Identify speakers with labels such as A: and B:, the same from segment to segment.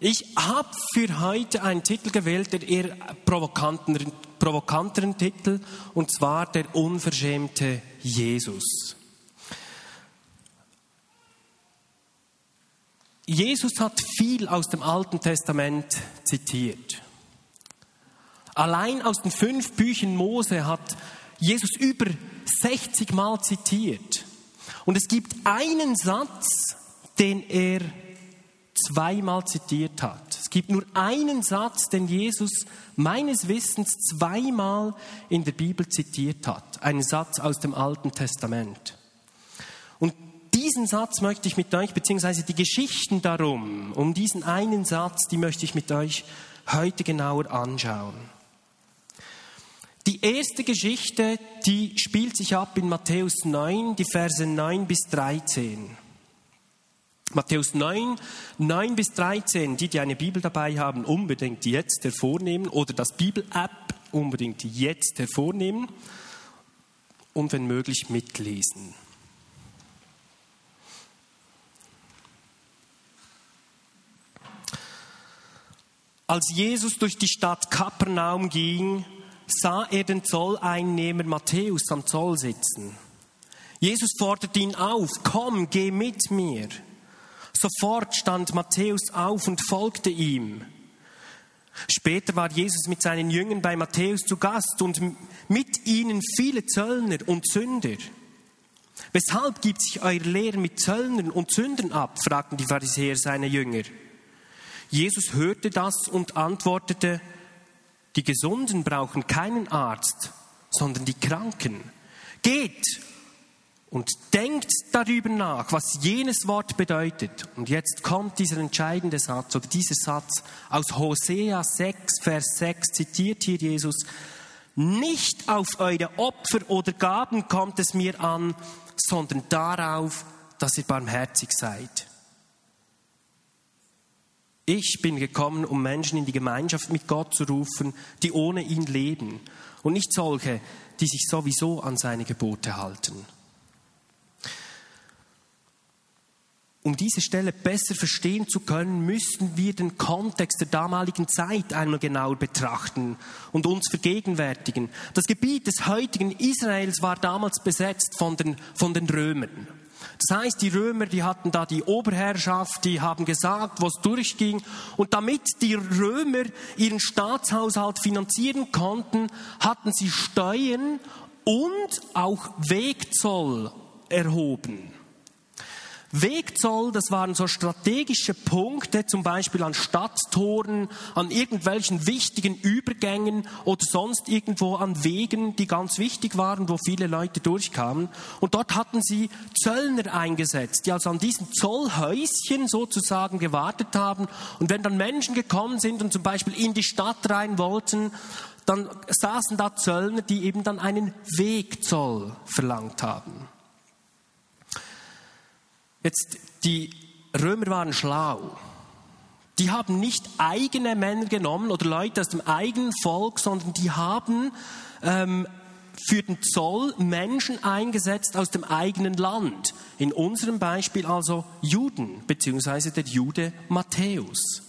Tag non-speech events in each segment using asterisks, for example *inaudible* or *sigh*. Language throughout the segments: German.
A: Ich habe für heute einen Titel gewählt, der eher provokanteren, provokanteren Titel, und zwar der unverschämte Jesus. Jesus hat viel aus dem Alten Testament zitiert. Allein aus den fünf Büchern Mose hat Jesus über 60 Mal zitiert. Und es gibt einen Satz, den er zweimal zitiert hat. Es gibt nur einen Satz, den Jesus meines Wissens zweimal in der Bibel zitiert hat. Einen Satz aus dem Alten Testament. Und diesen Satz möchte ich mit euch, beziehungsweise die Geschichten darum, um diesen einen Satz, die möchte ich mit euch heute genauer anschauen. Die erste Geschichte, die spielt sich ab in Matthäus 9, die Verse 9 bis 13. Matthäus 9, 9 bis 13, die, die eine Bibel dabei haben, unbedingt jetzt hervornehmen oder das Bibel-App unbedingt jetzt hervornehmen und wenn möglich mitlesen. Als Jesus durch die Stadt Kapernaum ging, sah er den Zolleinnehmer Matthäus am Zoll sitzen. Jesus forderte ihn auf, komm, geh mit mir. Sofort stand Matthäus auf und folgte ihm. Später war Jesus mit seinen Jüngern bei Matthäus zu Gast und mit ihnen viele Zöllner und Sünder. Weshalb gibt sich euer Lehrer mit Zöllnern und Sündern ab? fragten die Pharisäer seine Jünger. Jesus hörte das und antwortete, die Gesunden brauchen keinen Arzt, sondern die Kranken. Geht und denkt darüber nach, was jenes Wort bedeutet. Und jetzt kommt dieser entscheidende Satz oder dieser Satz aus Hosea 6, Vers 6, zitiert hier Jesus. Nicht auf eure Opfer oder Gaben kommt es mir an, sondern darauf, dass ihr barmherzig seid. Ich bin gekommen, um Menschen in die Gemeinschaft mit Gott zu rufen, die ohne ihn leben und nicht solche, die sich sowieso an seine Gebote halten. Um diese Stelle besser verstehen zu können, müssen wir den Kontext der damaligen Zeit einmal genauer betrachten und uns vergegenwärtigen. Das Gebiet des heutigen Israels war damals besetzt von den, von den Römern. Das heißt, die Römer, die hatten da die Oberherrschaft, die haben gesagt, was durchging. Und damit die Römer ihren Staatshaushalt finanzieren konnten, hatten sie Steuern und auch Wegzoll erhoben. Wegzoll, das waren so strategische Punkte, zum Beispiel an Stadttoren, an irgendwelchen wichtigen Übergängen oder sonst irgendwo an Wegen, die ganz wichtig waren, wo viele Leute durchkamen. Und dort hatten sie Zöllner eingesetzt, die also an diesen Zollhäuschen sozusagen gewartet haben. Und wenn dann Menschen gekommen sind und zum Beispiel in die Stadt rein wollten, dann saßen da Zöllner, die eben dann einen Wegzoll verlangt haben. Jetzt, die Römer waren schlau. Die haben nicht eigene Männer genommen oder Leute aus dem eigenen Volk, sondern die haben ähm, für den Zoll Menschen eingesetzt aus dem eigenen Land. In unserem Beispiel also Juden, beziehungsweise der Jude Matthäus.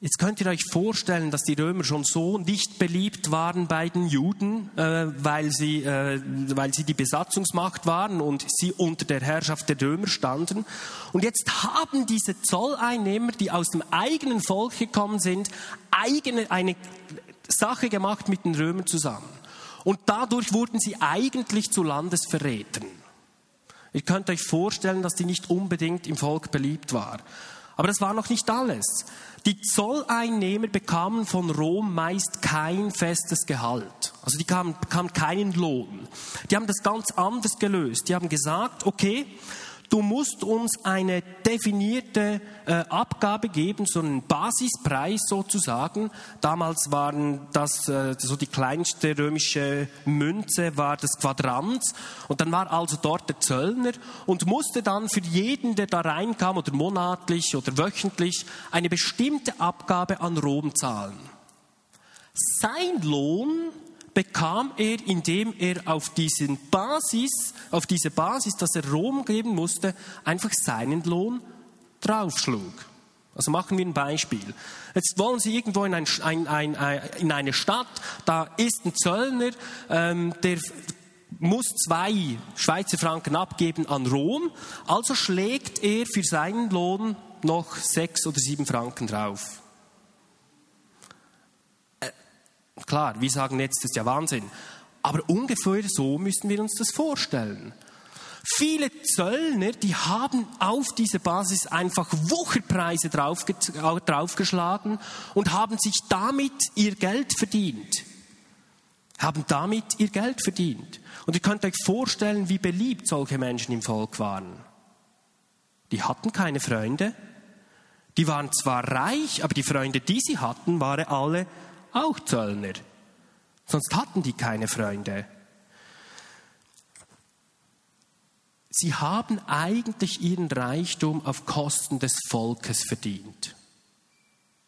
A: Jetzt könnt ihr euch vorstellen, dass die Römer schon so nicht beliebt waren bei den Juden, äh, weil, sie, äh, weil sie die Besatzungsmacht waren und sie unter der Herrschaft der Römer standen. Und jetzt haben diese Zolleinnehmer, die aus dem eigenen Volk gekommen sind, eigene, eine Sache gemacht mit den Römern zusammen. Und dadurch wurden sie eigentlich zu Landesverrätern. Ihr könnt euch vorstellen, dass die nicht unbedingt im Volk beliebt war. Aber das war noch nicht alles. Die Zolleinnehmer bekamen von Rom meist kein festes Gehalt. Also die bekamen, bekamen keinen Lohn. Die haben das ganz anders gelöst. Die haben gesagt, okay, du musst uns eine definierte äh, Abgabe geben, so einen Basispreis sozusagen. Damals waren das äh, so die kleinste römische Münze war das Quadrant und dann war also dort der Zöllner und musste dann für jeden, der da reinkam oder monatlich oder wöchentlich eine bestimmte Abgabe an Rom zahlen. Sein Lohn bekam er, indem er auf diesen Basis, auf diese Basis, dass er Rom geben musste, einfach seinen Lohn draufschlug. Also machen wir ein Beispiel. Jetzt wollen Sie irgendwo in, ein, ein, ein, in eine Stadt, da ist ein Zöllner, ähm, der muss zwei Schweizer Franken abgeben an Rom, also schlägt er für seinen Lohn noch sechs oder sieben Franken drauf. Äh, klar, wir sagen jetzt, das ist ja Wahnsinn. Aber ungefähr so müssen wir uns das vorstellen. Viele Zöllner, die haben auf diese Basis einfach Wucherpreise draufge draufgeschlagen und haben sich damit ihr Geld verdient. Haben damit ihr Geld verdient. Und ihr könnt euch vorstellen, wie beliebt solche Menschen im Volk waren. Die hatten keine Freunde. Die waren zwar reich, aber die Freunde, die sie hatten, waren alle auch Zöllner. Sonst hatten die keine Freunde. Sie haben eigentlich ihren Reichtum auf Kosten des Volkes verdient.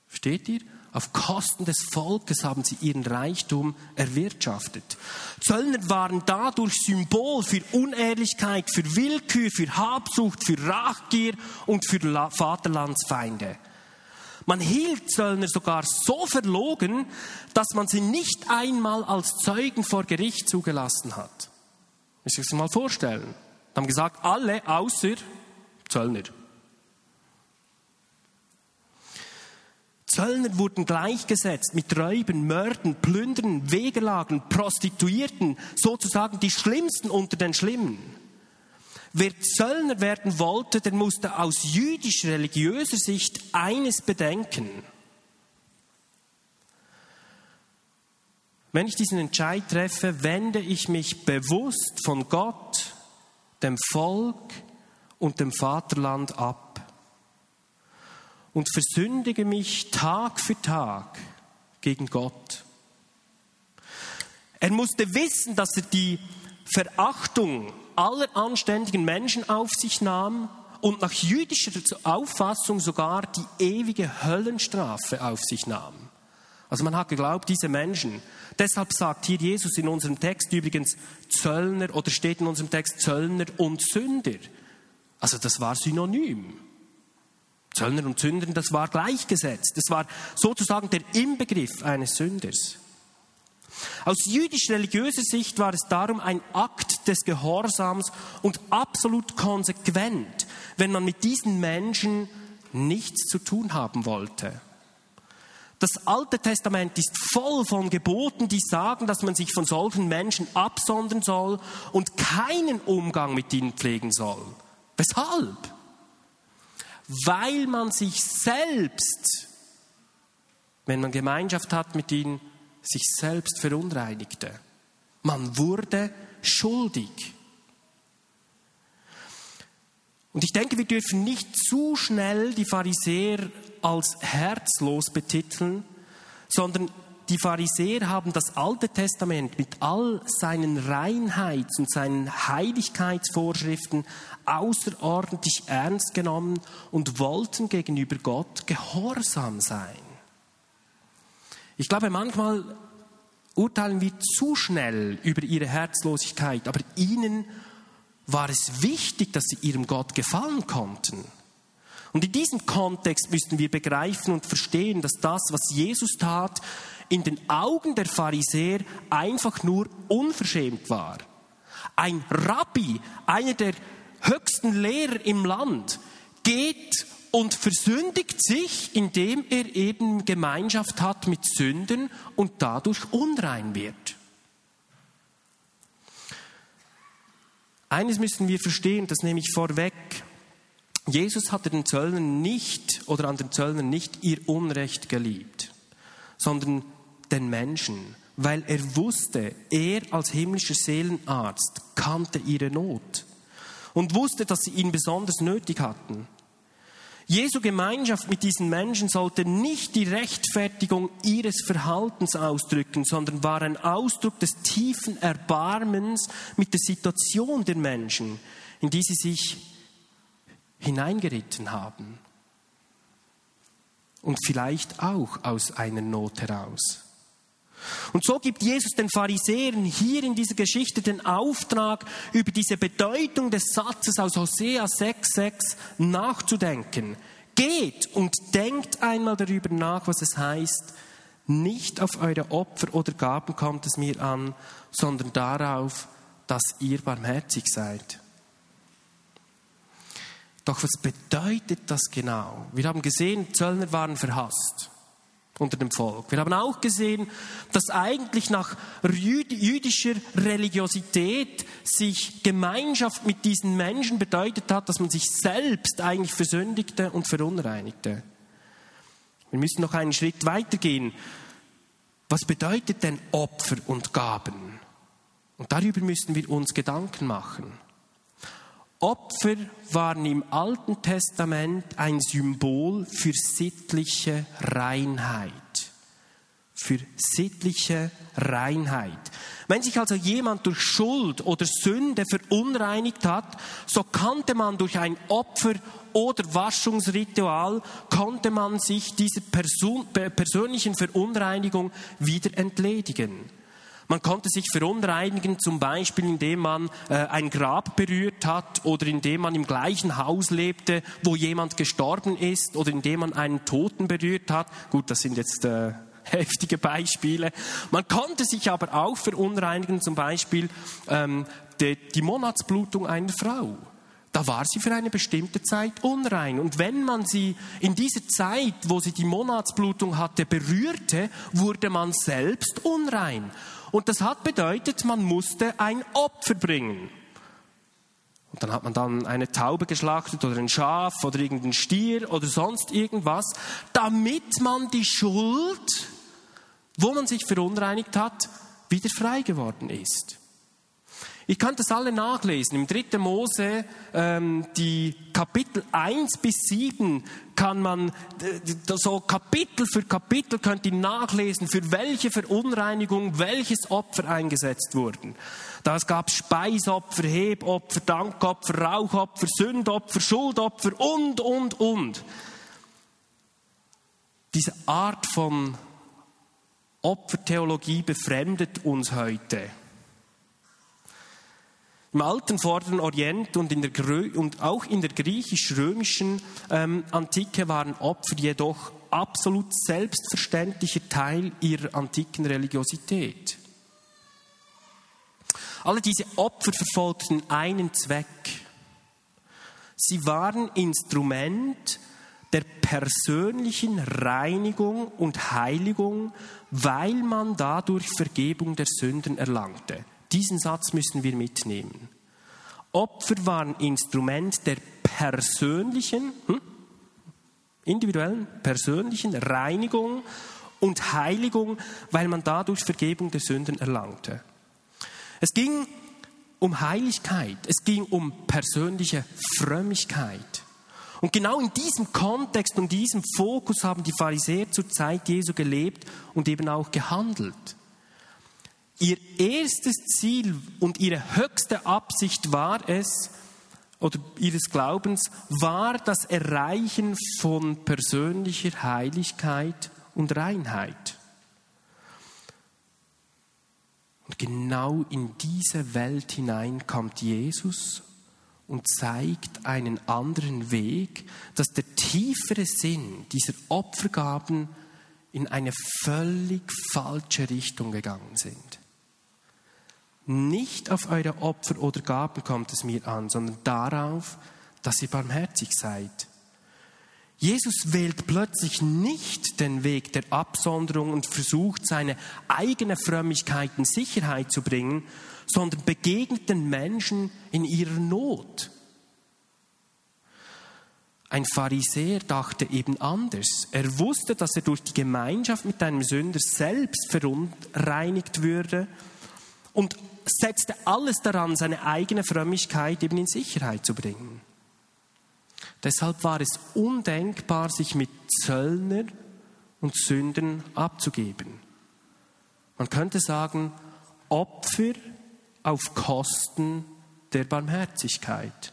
A: Versteht ihr? Auf Kosten des Volkes haben sie ihren Reichtum erwirtschaftet. Zöllner waren dadurch Symbol für Unehrlichkeit, für Willkür, für Habsucht, für Rachgier und für Vaterlandsfeinde. Man hielt Zöllner sogar so verlogen, dass man sie nicht einmal als Zeugen vor Gericht zugelassen hat. Muss ich sich mal vorstellen. Haben gesagt, alle außer Zöllner. Zöllner wurden gleichgesetzt mit Räuben, Mörden, Plündern, Wegelagen, Prostituierten, sozusagen die Schlimmsten unter den Schlimmen. Wer Zöllner werden wollte, der musste aus jüdisch-religiöser Sicht eines bedenken. Wenn ich diesen Entscheid treffe, wende ich mich bewusst von Gott, dem Volk und dem Vaterland ab und versündige mich Tag für Tag gegen Gott. Er musste wissen, dass er die Verachtung aller anständigen Menschen auf sich nahm und nach jüdischer Auffassung sogar die ewige Höllenstrafe auf sich nahm. Also man hat geglaubt, diese Menschen, deshalb sagt hier Jesus in unserem Text übrigens Zöllner oder steht in unserem Text Zöllner und Sünder. Also das war synonym. Zöllner und Sünder, das war gleichgesetzt. Das war sozusagen der Inbegriff eines Sünders. Aus jüdisch-religiöser Sicht war es darum ein Akt des Gehorsams und absolut konsequent, wenn man mit diesen Menschen nichts zu tun haben wollte. Das Alte Testament ist voll von Geboten, die sagen, dass man sich von solchen Menschen absondern soll und keinen Umgang mit ihnen pflegen soll. Weshalb? weil man sich selbst, wenn man Gemeinschaft hat mit ihnen, sich selbst verunreinigte. Man wurde schuldig. Und ich denke, wir dürfen nicht zu schnell die Pharisäer als herzlos betiteln, sondern die Pharisäer haben das Alte Testament mit all seinen Reinheits- und seinen Heiligkeitsvorschriften außerordentlich ernst genommen und wollten gegenüber Gott gehorsam sein. Ich glaube, manchmal urteilen wir zu schnell über ihre Herzlosigkeit, aber ihnen war es wichtig, dass sie ihrem Gott gefallen konnten. Und in diesem Kontext müssten wir begreifen und verstehen, dass das, was Jesus tat, in den Augen der Pharisäer einfach nur unverschämt war. Ein Rabbi, einer der höchsten Lehrer im Land, geht und versündigt sich, indem er eben Gemeinschaft hat mit Sünden und dadurch unrein wird. Eines müssen wir verstehen, das nehme ich vorweg. Jesus hatte den Zöllnern nicht oder an den Zöllnern nicht ihr Unrecht geliebt, sondern den Menschen, weil er wusste, er als himmlischer Seelenarzt kannte ihre Not und wusste, dass sie ihn besonders nötig hatten. Jesu Gemeinschaft mit diesen Menschen sollte nicht die Rechtfertigung ihres Verhaltens ausdrücken, sondern war ein Ausdruck des tiefen Erbarmens mit der Situation der Menschen, in die sie sich hineingeritten haben. Und vielleicht auch aus einer Not heraus. Und so gibt Jesus den Pharisäern hier in dieser Geschichte den Auftrag, über diese Bedeutung des Satzes aus Hosea 6,6 nachzudenken. Geht und denkt einmal darüber nach, was es heißt, nicht auf eure Opfer oder Gaben kommt es mir an, sondern darauf, dass ihr barmherzig seid. Doch was bedeutet das genau? Wir haben gesehen, Zöllner waren verhasst unter dem Volk. Wir haben auch gesehen, dass eigentlich nach jüdischer Religiosität sich Gemeinschaft mit diesen Menschen bedeutet hat, dass man sich selbst eigentlich versündigte und verunreinigte. Wir müssen noch einen Schritt weitergehen. Was bedeutet denn Opfer und Gaben? Und darüber müssen wir uns Gedanken machen. Opfer waren im Alten Testament ein Symbol für sittliche Reinheit. Für sittliche Reinheit. Wenn sich also jemand durch Schuld oder Sünde verunreinigt hat, so konnte man durch ein Opfer oder Waschungsritual, konnte man sich dieser Person, persönlichen Verunreinigung wieder entledigen. Man konnte sich verunreinigen, zum Beispiel indem man äh, ein Grab berührt hat oder indem man im gleichen Haus lebte, wo jemand gestorben ist oder indem man einen Toten berührt hat. Gut, das sind jetzt äh, *laughs* heftige Beispiele. Man konnte sich aber auch verunreinigen, zum Beispiel ähm, die, die Monatsblutung einer Frau da war sie für eine bestimmte Zeit unrein. Und wenn man sie in dieser Zeit, wo sie die Monatsblutung hatte, berührte, wurde man selbst unrein. Und das hat bedeutet, man musste ein Opfer bringen. Und dann hat man dann eine Taube geschlachtet oder ein Schaf oder irgendein Stier oder sonst irgendwas, damit man die Schuld, wo man sich verunreinigt hat, wieder frei geworden ist. Ihr könnt das alle nachlesen. Im 3. Mose, ähm, die Kapitel 1 bis 7, kann man, so Kapitel für Kapitel könnt ihr nachlesen, für welche Verunreinigung welches Opfer eingesetzt wurden. Da gab Speisopfer, Hebopfer, Dankopfer, Rauchopfer, Sündopfer, Schuldopfer und, und, und. Diese Art von Opfertheologie befremdet uns heute. Im alten Vorderen Orient und, in der, und auch in der griechisch-römischen ähm, Antike waren Opfer jedoch absolut selbstverständlicher Teil ihrer antiken Religiosität. Alle diese Opfer verfolgten einen Zweck. Sie waren Instrument der persönlichen Reinigung und Heiligung, weil man dadurch Vergebung der Sünden erlangte. Diesen Satz müssen wir mitnehmen. Opfer waren Instrument der persönlichen, hm, individuellen, persönlichen Reinigung und Heiligung, weil man dadurch Vergebung der Sünden erlangte. Es ging um Heiligkeit, es ging um persönliche Frömmigkeit. Und genau in diesem Kontext und diesem Fokus haben die Pharisäer zur Zeit Jesu gelebt und eben auch gehandelt. Ihr erstes Ziel und ihre höchste Absicht war es, oder ihres Glaubens, war das Erreichen von persönlicher Heiligkeit und Reinheit. Und genau in diese Welt hinein kommt Jesus und zeigt einen anderen Weg, dass der tiefere Sinn dieser Opfergaben in eine völlig falsche Richtung gegangen sind. Nicht auf eure Opfer oder Gaben kommt es mir an, sondern darauf, dass ihr barmherzig seid. Jesus wählt plötzlich nicht den Weg der Absonderung und versucht, seine eigene Frömmigkeit in Sicherheit zu bringen, sondern begegnet den Menschen in ihrer Not. Ein Pharisäer dachte eben anders. Er wusste, dass er durch die Gemeinschaft mit einem Sünder selbst verunreinigt würde und setzte alles daran, seine eigene Frömmigkeit eben in Sicherheit zu bringen. Deshalb war es undenkbar, sich mit Zöllner und Sünden abzugeben. Man könnte sagen, Opfer auf Kosten der Barmherzigkeit.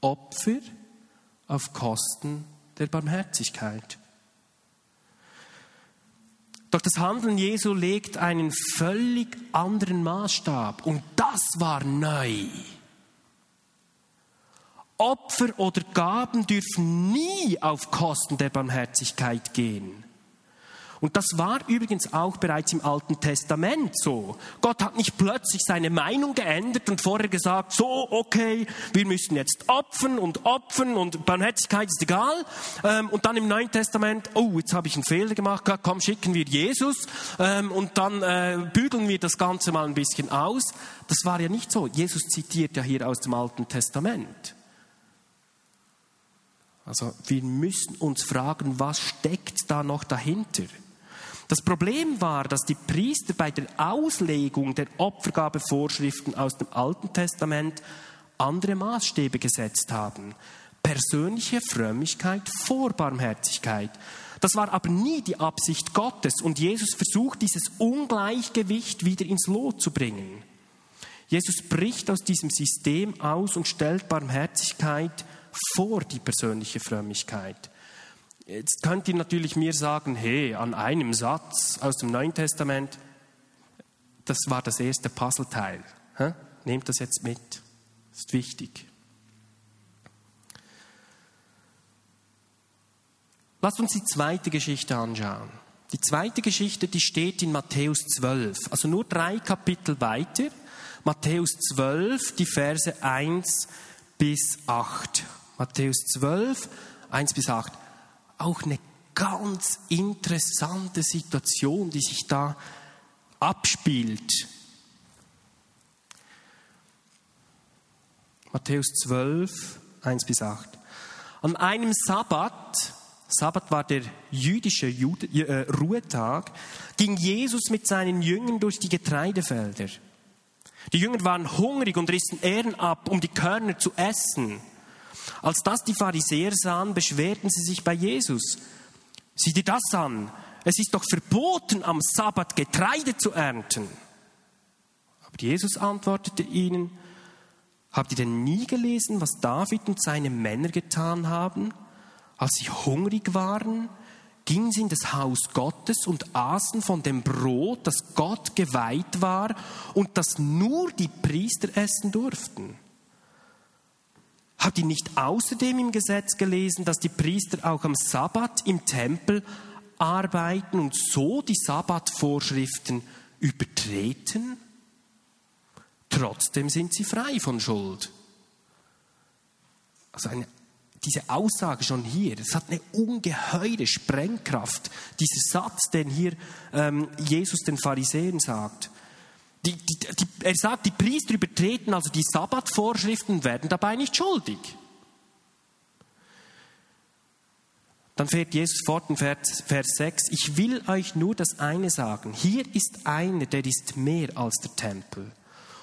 A: Opfer auf Kosten der Barmherzigkeit. Doch das Handeln Jesu legt einen völlig anderen Maßstab und das war neu. Opfer oder Gaben dürfen nie auf Kosten der Barmherzigkeit gehen. Und das war übrigens auch bereits im Alten Testament so. Gott hat nicht plötzlich seine Meinung geändert und vorher gesagt, so, okay, wir müssen jetzt opfern und opfern und Barmherzigkeit ist egal. Ähm, und dann im Neuen Testament, oh, jetzt habe ich einen Fehler gemacht, komm, schicken wir Jesus ähm, und dann äh, bügeln wir das Ganze mal ein bisschen aus. Das war ja nicht so. Jesus zitiert ja hier aus dem Alten Testament. Also wir müssen uns fragen, was steckt da noch dahinter? Das Problem war, dass die Priester bei der Auslegung der Opfergabevorschriften aus dem Alten Testament andere Maßstäbe gesetzt haben. Persönliche Frömmigkeit vor Barmherzigkeit. Das war aber nie die Absicht Gottes und Jesus versucht dieses Ungleichgewicht wieder ins Lot zu bringen. Jesus bricht aus diesem System aus und stellt Barmherzigkeit vor die persönliche Frömmigkeit. Jetzt könnt ihr natürlich mir sagen, hey, an einem Satz aus dem Neuen Testament, das war das erste Puzzleteil. Nehmt das jetzt mit, ist wichtig. Lasst uns die zweite Geschichte anschauen. Die zweite Geschichte, die steht in Matthäus 12, also nur drei Kapitel weiter. Matthäus 12, die Verse 1 bis 8. Matthäus 12, 1 bis 8 auch eine ganz interessante Situation, die sich da abspielt. Matthäus 12, 1 bis 8. An einem Sabbat, Sabbat war der jüdische Jude, äh, Ruhetag, ging Jesus mit seinen Jüngern durch die Getreidefelder. Die Jünger waren hungrig und rissen Ähren ab, um die Körner zu essen. Als das die Pharisäer sahen, beschwerten sie sich bei Jesus. Sieh dir das an. Es ist doch verboten, am Sabbat Getreide zu ernten. Aber Jesus antwortete ihnen, habt ihr denn nie gelesen, was David und seine Männer getan haben? Als sie hungrig waren, gingen sie in das Haus Gottes und aßen von dem Brot, das Gott geweiht war und das nur die Priester essen durften. Habt ihr nicht außerdem im Gesetz gelesen, dass die Priester auch am Sabbat im Tempel arbeiten und so die Sabbatvorschriften übertreten? Trotzdem sind sie frei von Schuld. Also eine, diese Aussage schon hier, es hat eine ungeheure Sprengkraft, dieser Satz, den hier ähm, Jesus den Pharisäern sagt. Die, die, die, er sagt, die Priester übertreten also die Sabbatvorschriften und werden dabei nicht schuldig. Dann fährt Jesus fort in Vers, Vers 6, ich will euch nur das eine sagen, hier ist einer, der ist mehr als der Tempel.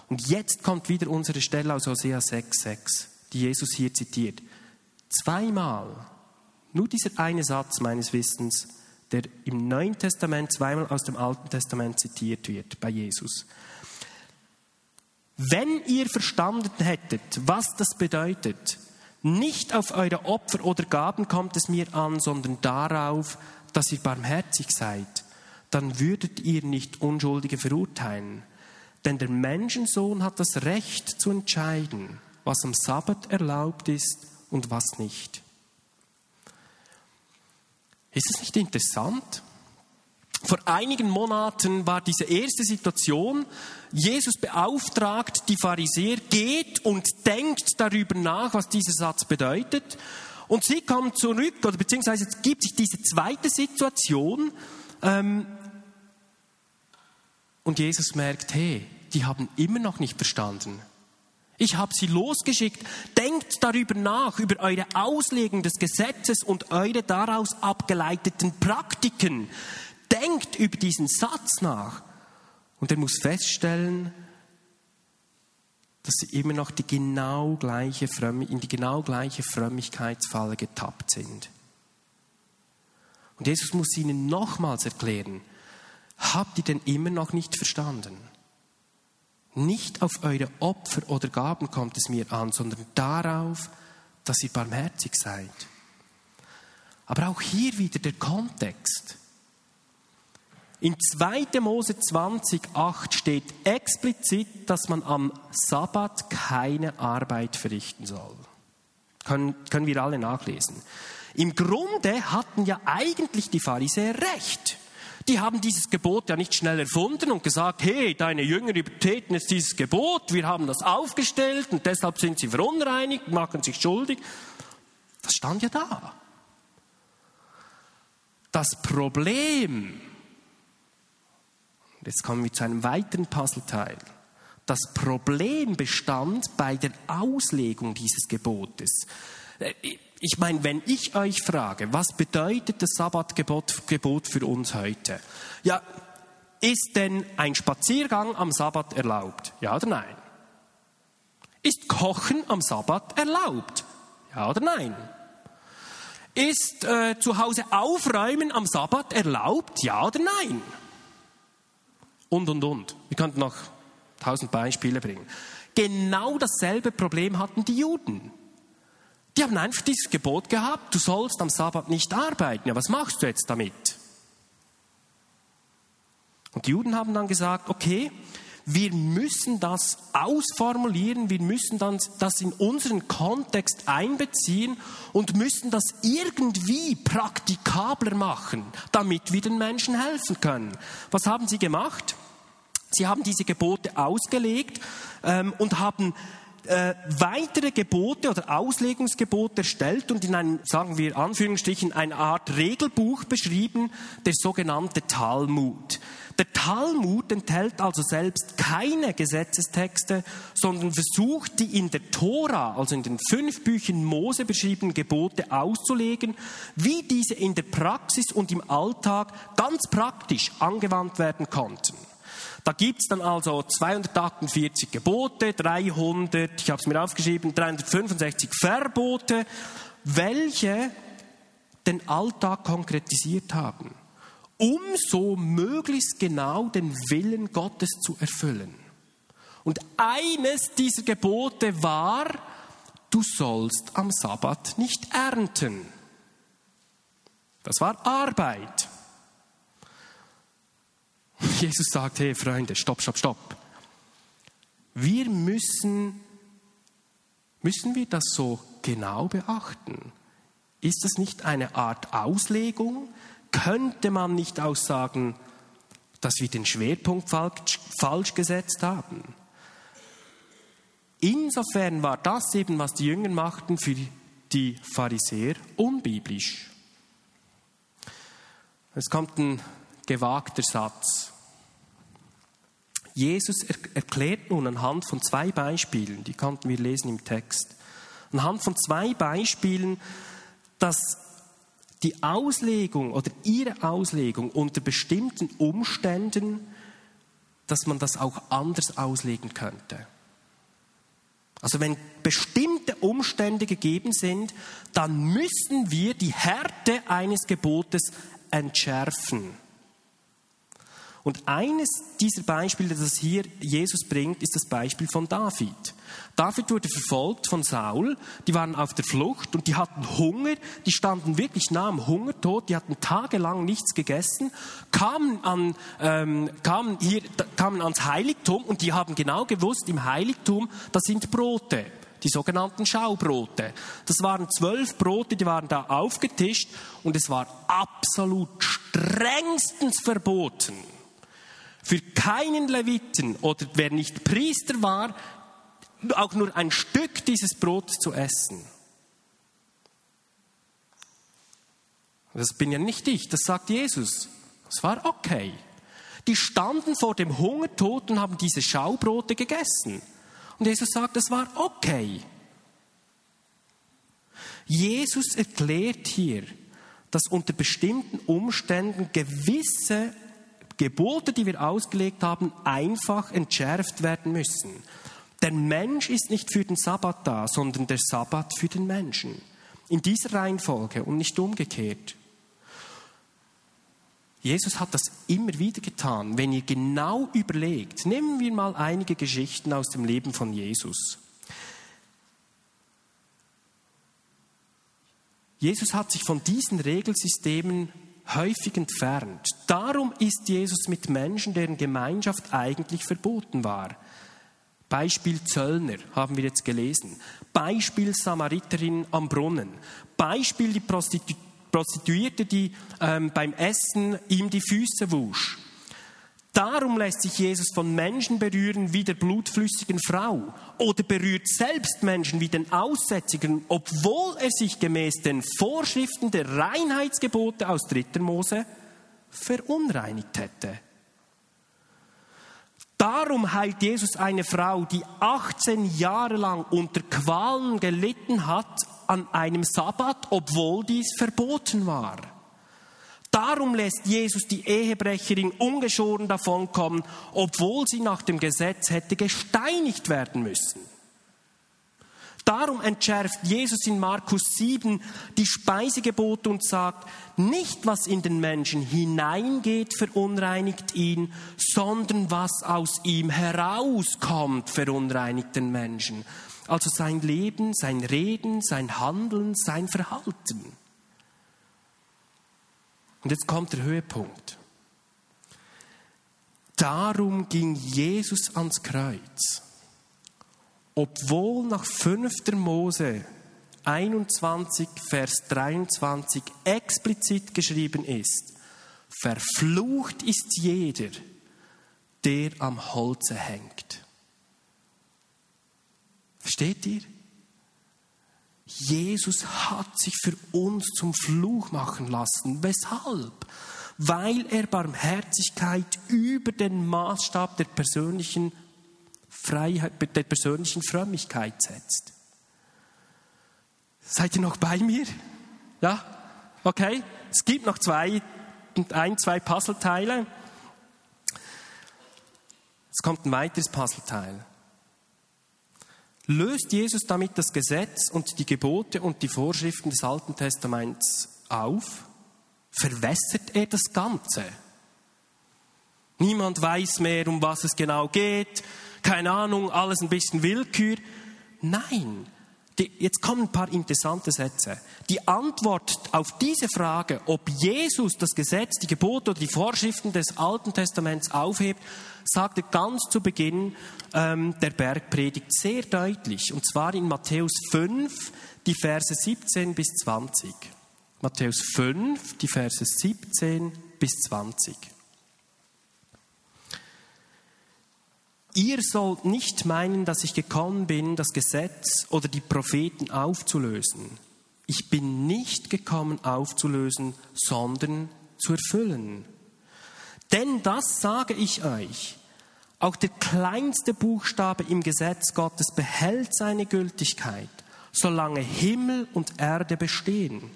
A: Und jetzt kommt wieder unsere Stelle aus Hosea 6, 6, die Jesus hier zitiert. Zweimal, nur dieser eine Satz meines Wissens, der im Neuen Testament zweimal aus dem Alten Testament zitiert wird bei Jesus. Wenn ihr verstanden hättet, was das bedeutet, nicht auf eure Opfer oder Gaben kommt es mir an, sondern darauf, dass ihr barmherzig seid, dann würdet ihr nicht Unschuldige verurteilen. Denn der Menschensohn hat das Recht zu entscheiden, was am Sabbat erlaubt ist und was nicht. Ist es nicht interessant? Vor einigen Monaten war diese erste Situation, Jesus beauftragt die Pharisäer, geht und denkt darüber nach, was dieser Satz bedeutet. Und sie kommen zurück, oder beziehungsweise es gibt sich diese zweite Situation, ähm, und Jesus merkt, hey, die haben immer noch nicht verstanden. Ich habe sie losgeschickt. Denkt darüber nach, über eure Auslegung des Gesetzes und eure daraus abgeleiteten Praktiken. Denkt über diesen Satz nach. Und er muss feststellen, dass sie immer noch die genau gleiche in die genau gleiche Frömmigkeitsfalle getappt sind. Und Jesus muss ihnen nochmals erklären, habt ihr denn immer noch nicht verstanden? Nicht auf eure Opfer oder Gaben kommt es mir an, sondern darauf, dass ihr barmherzig seid. Aber auch hier wieder der Kontext. In 2. Mose 20, 8 steht explizit, dass man am Sabbat keine Arbeit verrichten soll. Können, können wir alle nachlesen. Im Grunde hatten ja eigentlich die Pharisäer recht. Die haben dieses Gebot ja nicht schnell erfunden und gesagt, hey, deine Jünger übertreten jetzt dieses Gebot, wir haben das aufgestellt und deshalb sind sie verunreinigt, machen sich schuldig. Das stand ja da. Das Problem Jetzt kommen wir zu einem weiteren Puzzleteil. Das Problem bestand bei der Auslegung dieses Gebotes. Ich meine, wenn ich euch frage, was bedeutet das Sabbatgebot Gebot für uns heute? Ja, ist denn ein Spaziergang am Sabbat erlaubt? Ja oder nein? Ist Kochen am Sabbat erlaubt? Ja oder nein? Ist äh, zu Hause Aufräumen am Sabbat erlaubt? Ja oder nein? und, und, und. Wir könnten noch tausend Beispiele bringen. Genau dasselbe Problem hatten die Juden. Die haben einfach dieses Gebot gehabt, du sollst am Sabbat nicht arbeiten. Ja, was machst du jetzt damit? Und die Juden haben dann gesagt, okay, wir müssen das ausformulieren, wir müssen dann das in unseren Kontext einbeziehen und müssen das irgendwie praktikabler machen, damit wir den Menschen helfen können. Was haben sie gemacht? Sie haben diese Gebote ausgelegt ähm, und haben äh, weitere Gebote oder Auslegungsgebote erstellt und in einem, sagen wir Anführungsstrichen, eine Art Regelbuch beschrieben, der sogenannte Talmud. Der Talmud enthält also selbst keine Gesetzestexte, sondern versucht, die in der Tora, also in den fünf Büchern Mose beschriebenen Gebote auszulegen, wie diese in der Praxis und im Alltag ganz praktisch angewandt werden konnten. Da gibt es dann also 248 Gebote, 300, ich habe es mir aufgeschrieben, 365 Verbote, welche den Alltag konkretisiert haben, um so möglichst genau den Willen Gottes zu erfüllen. Und eines dieser Gebote war, du sollst am Sabbat nicht ernten. Das war Arbeit. Jesus sagt, hey Freunde, stopp, stopp, stopp. Wir müssen, müssen wir das so genau beachten? Ist das nicht eine Art Auslegung? Könnte man nicht auch sagen, dass wir den Schwerpunkt falsch, falsch gesetzt haben? Insofern war das eben, was die Jünger machten, für die Pharisäer unbiblisch. Es kommt ein gewagter Satz. Jesus erklärt nun anhand von zwei Beispielen, die konnten wir lesen im Text, anhand von zwei Beispielen, dass die Auslegung oder ihre Auslegung unter bestimmten Umständen, dass man das auch anders auslegen könnte. Also wenn bestimmte Umstände gegeben sind, dann müssen wir die Härte eines Gebotes entschärfen. Und eines dieser Beispiele, das hier Jesus bringt, ist das Beispiel von David. David wurde verfolgt von Saul, die waren auf der Flucht und die hatten Hunger, die standen wirklich nah am Hungertod, die hatten tagelang nichts gegessen, kamen, an, ähm, kamen, hier, kamen ans Heiligtum und die haben genau gewusst, im Heiligtum, das sind Brote die sogenannten Schaubrote. Das waren zwölf Brote, die waren da aufgetischt und es war absolut strengstens verboten für keinen Leviten oder wer nicht Priester war, auch nur ein Stück dieses Brotes zu essen. Das bin ja nicht ich, das sagt Jesus. Das war okay. Die standen vor dem Hungertod und haben diese Schaubrote gegessen. Und Jesus sagt, das war okay. Jesus erklärt hier, dass unter bestimmten Umständen gewisse Gebote, die wir ausgelegt haben, einfach entschärft werden müssen. Der Mensch ist nicht für den Sabbat da, sondern der Sabbat für den Menschen. In dieser Reihenfolge und nicht umgekehrt. Jesus hat das immer wieder getan. Wenn ihr genau überlegt, nehmen wir mal einige Geschichten aus dem Leben von Jesus. Jesus hat sich von diesen Regelsystemen häufig entfernt. Darum ist Jesus mit Menschen, deren Gemeinschaft eigentlich verboten war. Beispiel Zöllner haben wir jetzt gelesen. Beispiel Samariterin am Brunnen. Beispiel die Prostitu Prostituierte, die ähm, beim Essen ihm die Füße wusch. Darum lässt sich Jesus von Menschen berühren wie der blutflüssigen Frau oder berührt selbst Menschen wie den Aussätzigen, obwohl er sich gemäß den Vorschriften der Reinheitsgebote aus 3. Mose verunreinigt hätte. Darum heilt Jesus eine Frau, die 18 Jahre lang unter Qualen gelitten hat, an einem Sabbat, obwohl dies verboten war. Darum lässt Jesus die Ehebrecherin ungeschoren davonkommen, obwohl sie nach dem Gesetz hätte gesteinigt werden müssen. Darum entschärft Jesus in Markus 7 die Speisegebote und sagt, nicht was in den Menschen hineingeht, verunreinigt ihn, sondern was aus ihm herauskommt, verunreinigt den Menschen. Also sein Leben, sein Reden, sein Handeln, sein Verhalten. Und jetzt kommt der Höhepunkt. Darum ging Jesus ans Kreuz, obwohl nach 5. Mose 21, Vers 23 explizit geschrieben ist, verflucht ist jeder, der am Holze hängt. Versteht ihr? Jesus hat sich für uns zum Fluch machen lassen. Weshalb? Weil er Barmherzigkeit über den Maßstab der persönlichen Freiheit, der persönlichen Frömmigkeit setzt. Seid ihr noch bei mir? Ja? Okay? Es gibt noch zwei, ein, zwei Puzzleteile. Es kommt ein weiteres Puzzleteil löst Jesus damit das Gesetz und die Gebote und die Vorschriften des Alten Testaments auf? Verwässert er das Ganze? Niemand weiß mehr, um was es genau geht. Keine Ahnung, alles ein bisschen Willkür. Nein, die, jetzt kommen ein paar interessante Sätze. Die Antwort auf diese Frage, ob Jesus das Gesetz, die Gebote oder die Vorschriften des Alten Testaments aufhebt, sagte ganz zu Beginn ähm, der Bergpredigt sehr deutlich. Und zwar in Matthäus 5, die Verse 17 bis 20. Matthäus 5, die Verse 17 bis 20. Ihr sollt nicht meinen, dass ich gekommen bin, das Gesetz oder die Propheten aufzulösen. Ich bin nicht gekommen aufzulösen, sondern zu erfüllen. Denn das sage ich euch. Auch der kleinste Buchstabe im Gesetz Gottes behält seine Gültigkeit, solange Himmel und Erde bestehen.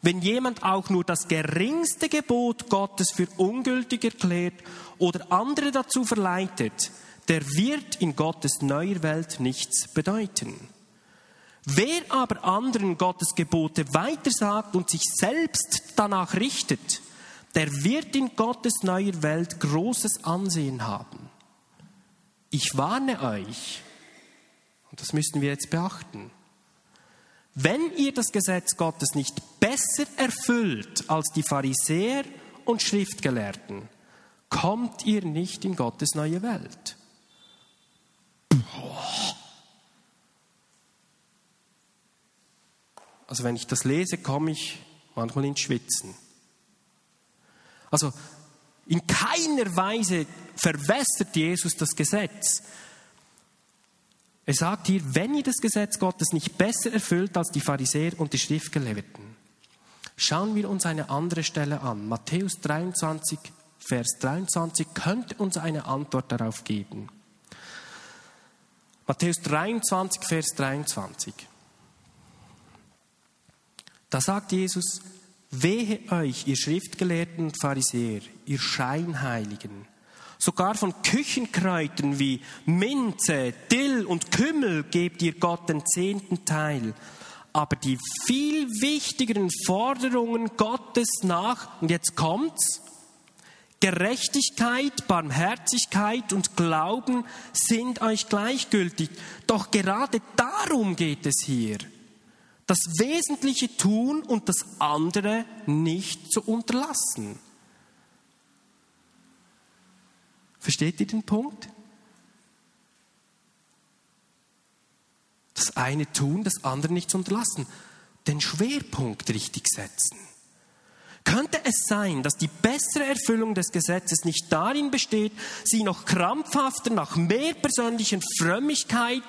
A: Wenn jemand auch nur das geringste Gebot Gottes für ungültig erklärt oder andere dazu verleitet, der wird in Gottes neuer Welt nichts bedeuten. Wer aber anderen Gottes Gebote weitersagt und sich selbst danach richtet, der wird in Gottes neuer Welt großes Ansehen haben. Ich warne euch, und das müssen wir jetzt beachten, wenn ihr das Gesetz Gottes nicht besser erfüllt als die Pharisäer und Schriftgelehrten, kommt ihr nicht in Gottes neue Welt. Also wenn ich das lese, komme ich manchmal ins Schwitzen. Also in keiner Weise verwässert Jesus das Gesetz. Er sagt hier, wenn ihr das Gesetz Gottes nicht besser erfüllt als die Pharisäer und die Schriftgelehrten. Schauen wir uns eine andere Stelle an. Matthäus 23, Vers 23 könnte uns eine Antwort darauf geben. Matthäus 23, Vers 23. Da sagt Jesus, wehe euch, ihr Schriftgelehrten und Pharisäer, ihr Scheinheiligen, sogar von Küchenkräutern wie Minze, Dill und Kümmel gebt ihr Gott den zehnten Teil. Aber die viel wichtigeren Forderungen Gottes nach, und jetzt kommt's, Gerechtigkeit, Barmherzigkeit und Glauben sind euch gleichgültig. Doch gerade darum geht es hier. Das Wesentliche tun und das andere nicht zu unterlassen. Versteht ihr den Punkt? Das eine tun, das andere nicht zu unterlassen. Den Schwerpunkt richtig setzen. Könnte es sein, dass die bessere Erfüllung des Gesetzes nicht darin besteht, sie noch krampfhafter nach mehr persönlichen Frömmigkeit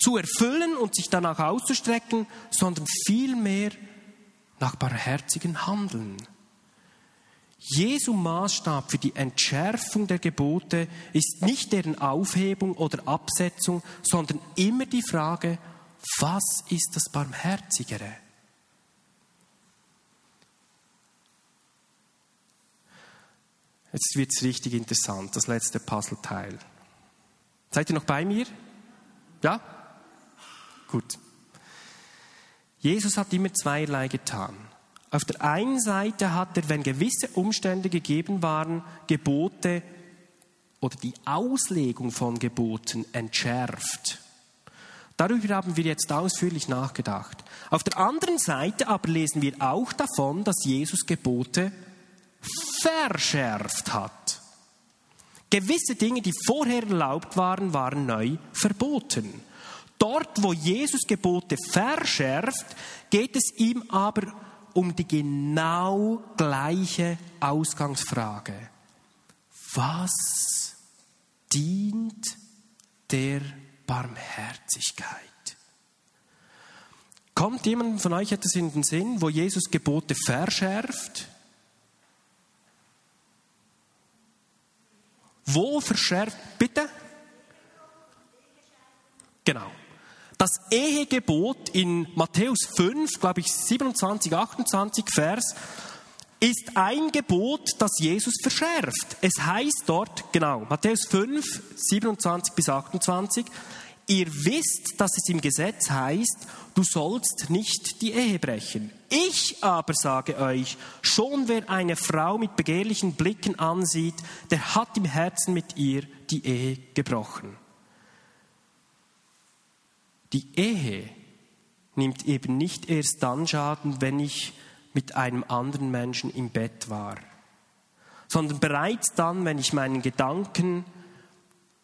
A: zu erfüllen und sich danach auszustrecken, sondern vielmehr nach barherzigen Handeln? Jesu Maßstab für die Entschärfung der Gebote ist nicht deren Aufhebung oder Absetzung, sondern immer die Frage, was ist das Barmherzigere? Jetzt wird es richtig interessant, das letzte Puzzleteil. Seid ihr noch bei mir? Ja? Gut. Jesus hat immer zweierlei getan. Auf der einen Seite hat er, wenn gewisse Umstände gegeben waren, Gebote oder die Auslegung von Geboten entschärft. Darüber haben wir jetzt ausführlich nachgedacht. Auf der anderen Seite aber lesen wir auch davon, dass Jesus Gebote verschärft hat. Gewisse Dinge, die vorher erlaubt waren, waren neu verboten. Dort, wo Jesus Gebote verschärft, geht es ihm aber um die genau gleiche Ausgangsfrage. Was dient der Barmherzigkeit? Kommt jemand von euch etwas in den Sinn, wo Jesus Gebote verschärft? Wo verschärft, bitte? Genau. Das Ehegebot in Matthäus 5, glaube ich 27, 28 Vers, ist ein Gebot, das Jesus verschärft. Es heißt dort, genau, Matthäus 5, 27 bis 28, ihr wisst, dass es im Gesetz heißt, du sollst nicht die Ehe brechen. Ich aber sage euch, schon wer eine Frau mit begehrlichen Blicken ansieht, der hat im Herzen mit ihr die Ehe gebrochen. Die Ehe nimmt eben nicht erst dann Schaden, wenn ich mit einem anderen Menschen im Bett war, sondern bereits dann, wenn ich meinen Gedanken,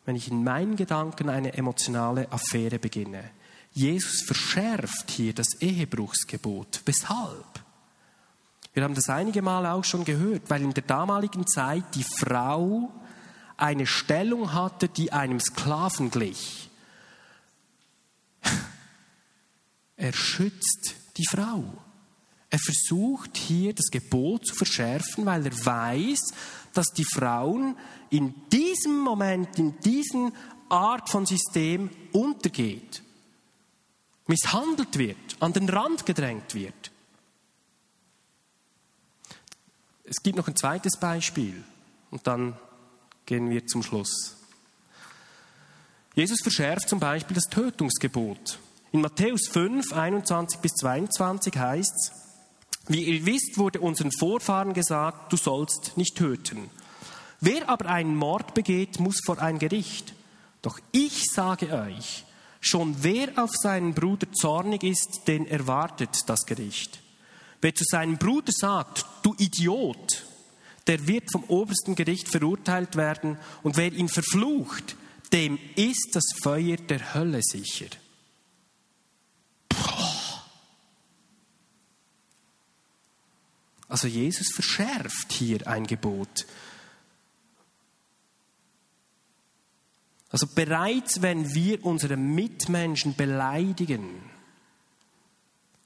A: wenn ich in meinen Gedanken eine emotionale Affäre beginne. Jesus verschärft hier das Ehebruchsgebot. Weshalb? Wir haben das einige Mal auch schon gehört, weil in der damaligen Zeit die Frau eine Stellung hatte, die einem Sklaven glich. *laughs* Er schützt die Frau. Er versucht hier das Gebot zu verschärfen, weil er weiß, dass die Frauen in diesem Moment, in diesem Art von System untergeht, misshandelt wird, an den Rand gedrängt wird. Es gibt noch ein zweites Beispiel und dann gehen wir zum Schluss. Jesus verschärft zum Beispiel das Tötungsgebot. In Matthäus 5, 21 bis 22 heißt es, wie ihr wisst, wurde unseren Vorfahren gesagt, du sollst nicht töten. Wer aber einen Mord begeht, muss vor ein Gericht. Doch ich sage euch, schon wer auf seinen Bruder zornig ist, den erwartet das Gericht. Wer zu seinem Bruder sagt, du Idiot, der wird vom obersten Gericht verurteilt werden, und wer ihn verflucht, dem ist das Feuer der Hölle sicher. Also Jesus verschärft hier ein Gebot. Also bereits wenn wir unsere Mitmenschen beleidigen,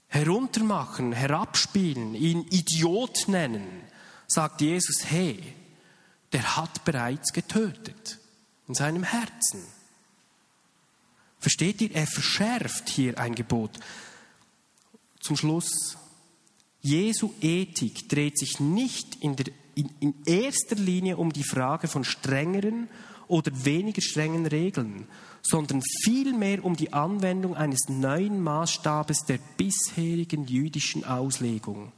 A: heruntermachen, herabspielen, ihn Idiot nennen, sagt Jesus, hey, der hat bereits getötet in seinem Herzen. Versteht ihr? Er verschärft hier ein Gebot. Zum Schluss Jesu Ethik dreht sich nicht in, der, in, in erster Linie um die Frage von strengeren oder weniger strengen Regeln, sondern vielmehr um die Anwendung eines neuen Maßstabes der bisherigen jüdischen Auslegung.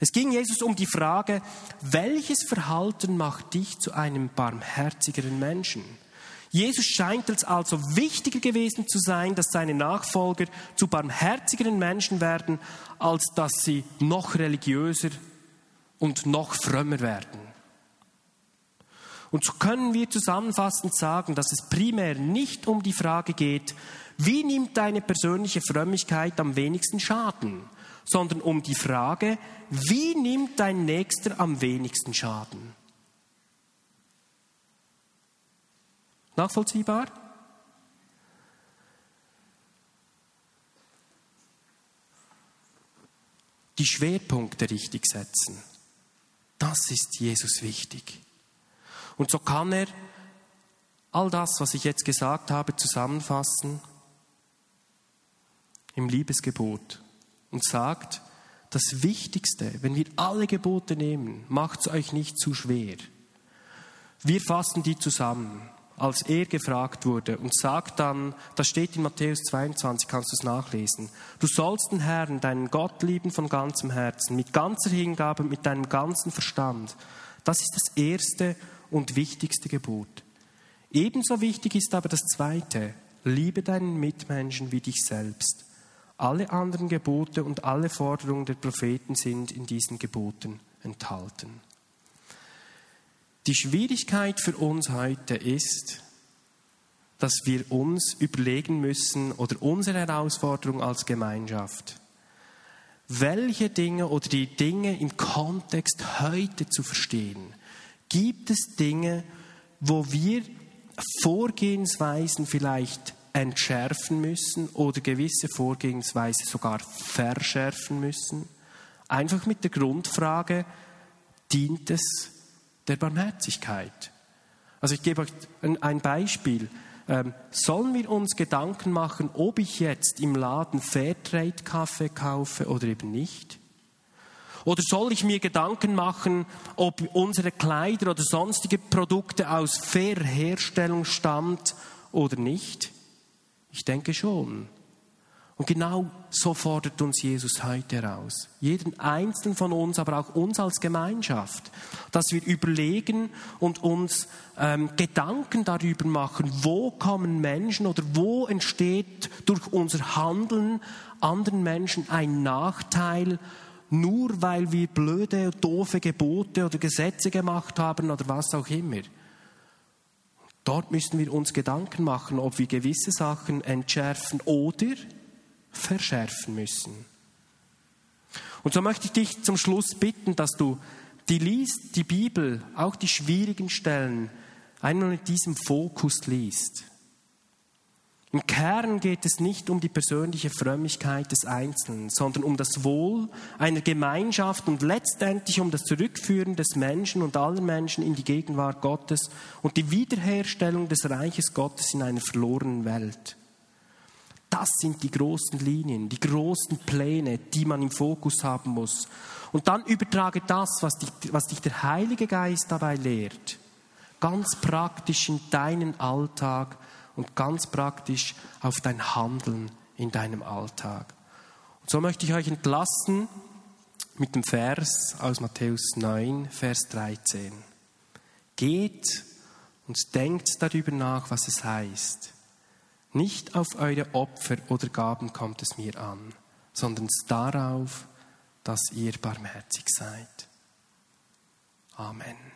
A: Es ging Jesus um die Frage, welches Verhalten macht dich zu einem barmherzigeren Menschen? Jesus scheint es also wichtiger gewesen zu sein, dass seine Nachfolger zu barmherzigeren Menschen werden, als dass sie noch religiöser und noch frömmer werden. Und so können wir zusammenfassend sagen, dass es primär nicht um die Frage geht, wie nimmt deine persönliche Frömmigkeit am wenigsten Schaden, sondern um die Frage, wie nimmt dein Nächster am wenigsten Schaden. Nachvollziehbar? Die Schwerpunkte richtig setzen. Das ist Jesus wichtig. Und so kann er all das, was ich jetzt gesagt habe, zusammenfassen im Liebesgebot und sagt, das Wichtigste, wenn wir alle Gebote nehmen, macht es euch nicht zu schwer. Wir fassen die zusammen als er gefragt wurde und sagt dann, das steht in Matthäus 22, kannst du es nachlesen, du sollst den Herrn, deinen Gott lieben von ganzem Herzen, mit ganzer Hingabe, mit deinem ganzen Verstand. Das ist das erste und wichtigste Gebot. Ebenso wichtig ist aber das zweite, liebe deinen Mitmenschen wie dich selbst. Alle anderen Gebote und alle Forderungen der Propheten sind in diesen Geboten enthalten. Die Schwierigkeit für uns heute ist, dass wir uns überlegen müssen oder unsere Herausforderung als Gemeinschaft, welche Dinge oder die Dinge im Kontext heute zu verstehen. Gibt es Dinge, wo wir Vorgehensweisen vielleicht entschärfen müssen oder gewisse Vorgehensweise sogar verschärfen müssen? Einfach mit der Grundfrage, dient es der Barmherzigkeit. Also ich gebe euch ein Beispiel. Ähm, sollen wir uns Gedanken machen, ob ich jetzt im Laden Fairtrade-Kaffee kaufe oder eben nicht? Oder soll ich mir Gedanken machen, ob unsere Kleider oder sonstige Produkte aus fairer Herstellung stammt oder nicht? Ich denke schon. Und genau so fordert uns Jesus heute heraus. Jeden einzelnen von uns, aber auch uns als Gemeinschaft, dass wir überlegen und uns ähm, Gedanken darüber machen, wo kommen Menschen oder wo entsteht durch unser Handeln anderen Menschen ein Nachteil, nur weil wir blöde, doofe Gebote oder Gesetze gemacht haben oder was auch immer. Dort müssen wir uns Gedanken machen, ob wir gewisse Sachen entschärfen oder verschärfen müssen. Und so möchte ich dich zum Schluss bitten, dass du die liest, die Bibel, auch die schwierigen Stellen, einmal mit diesem Fokus liest. Im Kern geht es nicht um die persönliche Frömmigkeit des Einzelnen, sondern um das Wohl einer Gemeinschaft und letztendlich um das Zurückführen des Menschen und aller Menschen in die Gegenwart Gottes und die Wiederherstellung des Reiches Gottes in einer verlorenen Welt. Das sind die großen Linien, die großen Pläne, die man im Fokus haben muss. Und dann übertrage das, was dich, was dich der Heilige Geist dabei lehrt, ganz praktisch in deinen Alltag und ganz praktisch auf dein Handeln in deinem Alltag. Und so möchte ich euch entlassen mit dem Vers aus Matthäus 9, Vers 13. Geht und denkt darüber nach, was es heißt. Nicht auf eure Opfer oder Gaben kommt es mir an, sondern darauf, dass ihr barmherzig seid. Amen.